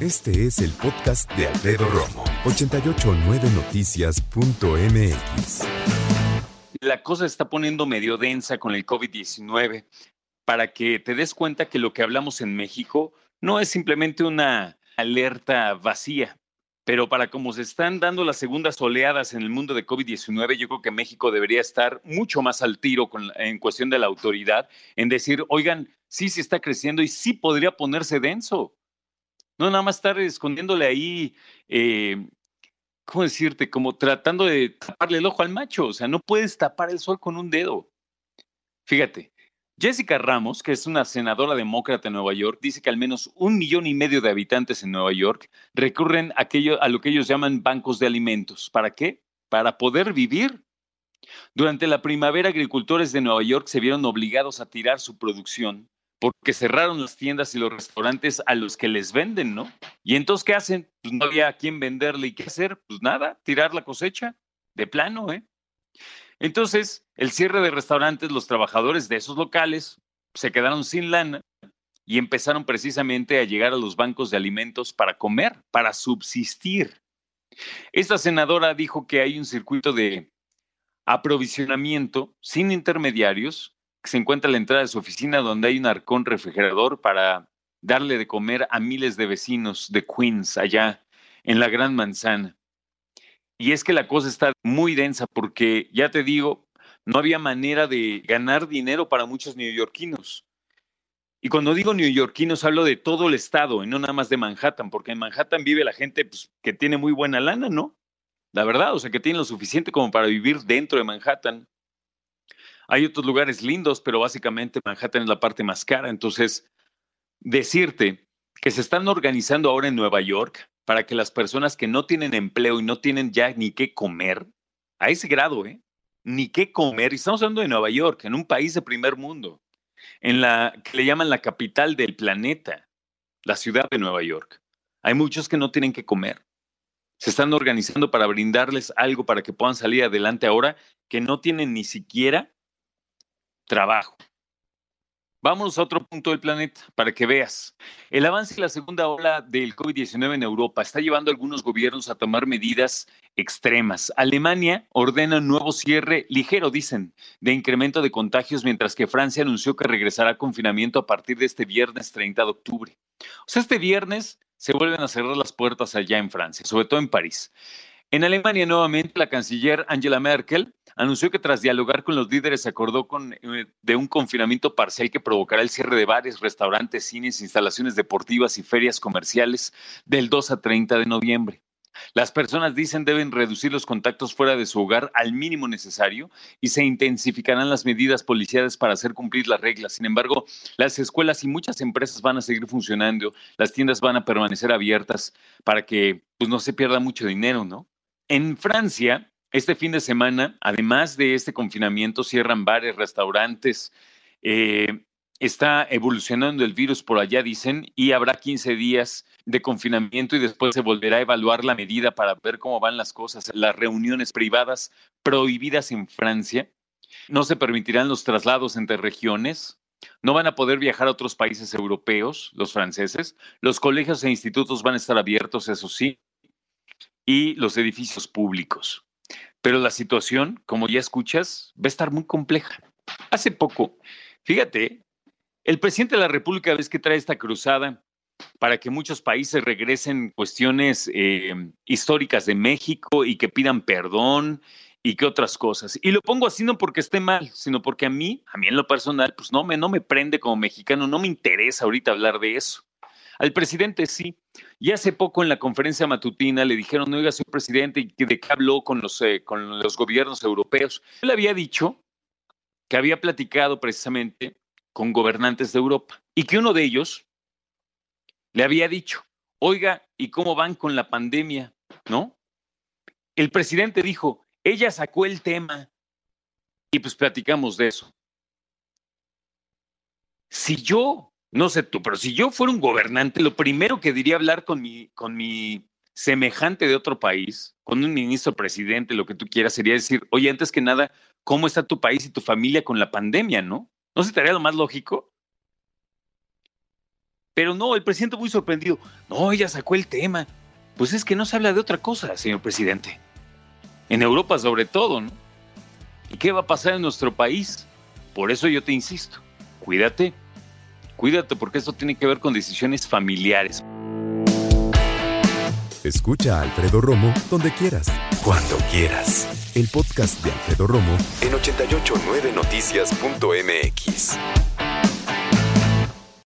Este es el podcast de Alfredo Romo, 889noticias.mx. La cosa está poniendo medio densa con el COVID-19 para que te des cuenta que lo que hablamos en México no es simplemente una alerta vacía, pero para cómo se están dando las segundas oleadas en el mundo de COVID-19, yo creo que México debería estar mucho más al tiro en cuestión de la autoridad, en decir, oigan, sí se está creciendo y sí podría ponerse denso. No nada más estar escondiéndole ahí, eh, ¿cómo decirte? Como tratando de taparle el ojo al macho. O sea, no puedes tapar el sol con un dedo. Fíjate, Jessica Ramos, que es una senadora demócrata en Nueva York, dice que al menos un millón y medio de habitantes en Nueva York recurren a, lo que ellos llaman bancos de alimentos. ¿Para qué? Para poder vivir. Durante la primavera, agricultores de Nueva York se vieron obligados a tirar su producción porque cerraron las tiendas y los restaurantes a los que les venden, ¿no? Y entonces, ¿qué hacen? Pues no había a quién venderle y qué hacer, pues nada, tirar la cosecha, de plano, ¿eh? Entonces, el cierre de restaurantes, los trabajadores de esos locales se quedaron sin lana y empezaron precisamente a llegar a los bancos de alimentos para comer, para subsistir. Esta senadora dijo que hay un circuito de aprovisionamiento sin intermediarios se encuentra la entrada de su oficina donde hay un arcón refrigerador para darle de comer a miles de vecinos de Queens allá en la Gran Manzana. Y es que la cosa está muy densa porque, ya te digo, no había manera de ganar dinero para muchos neoyorquinos. Y cuando digo neoyorquinos hablo de todo el estado y no nada más de Manhattan, porque en Manhattan vive la gente pues, que tiene muy buena lana, ¿no? La verdad, o sea, que tiene lo suficiente como para vivir dentro de Manhattan. Hay otros lugares lindos, pero básicamente Manhattan es la parte más cara. Entonces, decirte que se están organizando ahora en Nueva York para que las personas que no tienen empleo y no tienen ya ni qué comer, a ese grado, ¿eh? Ni qué comer. Y estamos hablando de Nueva York, en un país de primer mundo, en la que le llaman la capital del planeta, la ciudad de Nueva York. Hay muchos que no tienen que comer. Se están organizando para brindarles algo para que puedan salir adelante ahora que no tienen ni siquiera trabajo. Vamos a otro punto del planeta para que veas. El avance y la segunda ola del COVID-19 en Europa está llevando a algunos gobiernos a tomar medidas extremas. Alemania ordena un nuevo cierre ligero, dicen, de incremento de contagios, mientras que Francia anunció que regresará a confinamiento a partir de este viernes 30 de octubre. O sea, este viernes se vuelven a cerrar las puertas allá en Francia, sobre todo en París. En Alemania, nuevamente, la canciller Angela Merkel anunció que tras dialogar con los líderes se acordó con, eh, de un confinamiento parcial que provocará el cierre de bares, restaurantes, cines, instalaciones deportivas y ferias comerciales del 2 a 30 de noviembre. Las personas dicen deben reducir los contactos fuera de su hogar al mínimo necesario y se intensificarán las medidas policiales para hacer cumplir las reglas. Sin embargo, las escuelas y muchas empresas van a seguir funcionando, las tiendas van a permanecer abiertas para que pues, no se pierda mucho dinero, ¿no? En Francia, este fin de semana, además de este confinamiento, cierran bares, restaurantes. Eh, está evolucionando el virus por allá, dicen, y habrá 15 días de confinamiento y después se volverá a evaluar la medida para ver cómo van las cosas. Las reuniones privadas prohibidas en Francia. No se permitirán los traslados entre regiones. No van a poder viajar a otros países europeos, los franceses. Los colegios e institutos van a estar abiertos, eso sí y los edificios públicos. Pero la situación, como ya escuchas, va a estar muy compleja. Hace poco, fíjate, el presidente de la República ves que trae esta cruzada para que muchos países regresen cuestiones eh, históricas de México y que pidan perdón y que otras cosas. Y lo pongo así no porque esté mal, sino porque a mí, a mí en lo personal, pues no me, no me prende como mexicano, no me interesa ahorita hablar de eso. Al presidente sí. Y hace poco en la conferencia matutina le dijeron, oiga, señor presidente, ¿de qué habló con los, eh, con los gobiernos europeos? Él había dicho que había platicado precisamente con gobernantes de Europa y que uno de ellos le había dicho, oiga, ¿y cómo van con la pandemia? ¿No? El presidente dijo, ella sacó el tema y pues platicamos de eso. Si yo, no sé tú, pero si yo fuera un gobernante, lo primero que diría hablar con mi, con mi semejante de otro país, con un ministro presidente, lo que tú quieras, sería decir, oye, antes que nada, ¿cómo está tu país y tu familia con la pandemia, no? ¿No se te haría lo más lógico? Pero no, el presidente muy sorprendido. No, ella sacó el tema. Pues es que no se habla de otra cosa, señor presidente. En Europa sobre todo, ¿no? ¿Y qué va a pasar en nuestro país? Por eso yo te insisto, cuídate, cuídate porque esto tiene que ver con decisiones familiares. Escucha a Alfredo Romo donde quieras, cuando quieras. El podcast de Alfredo Romo en 889noticias.mx.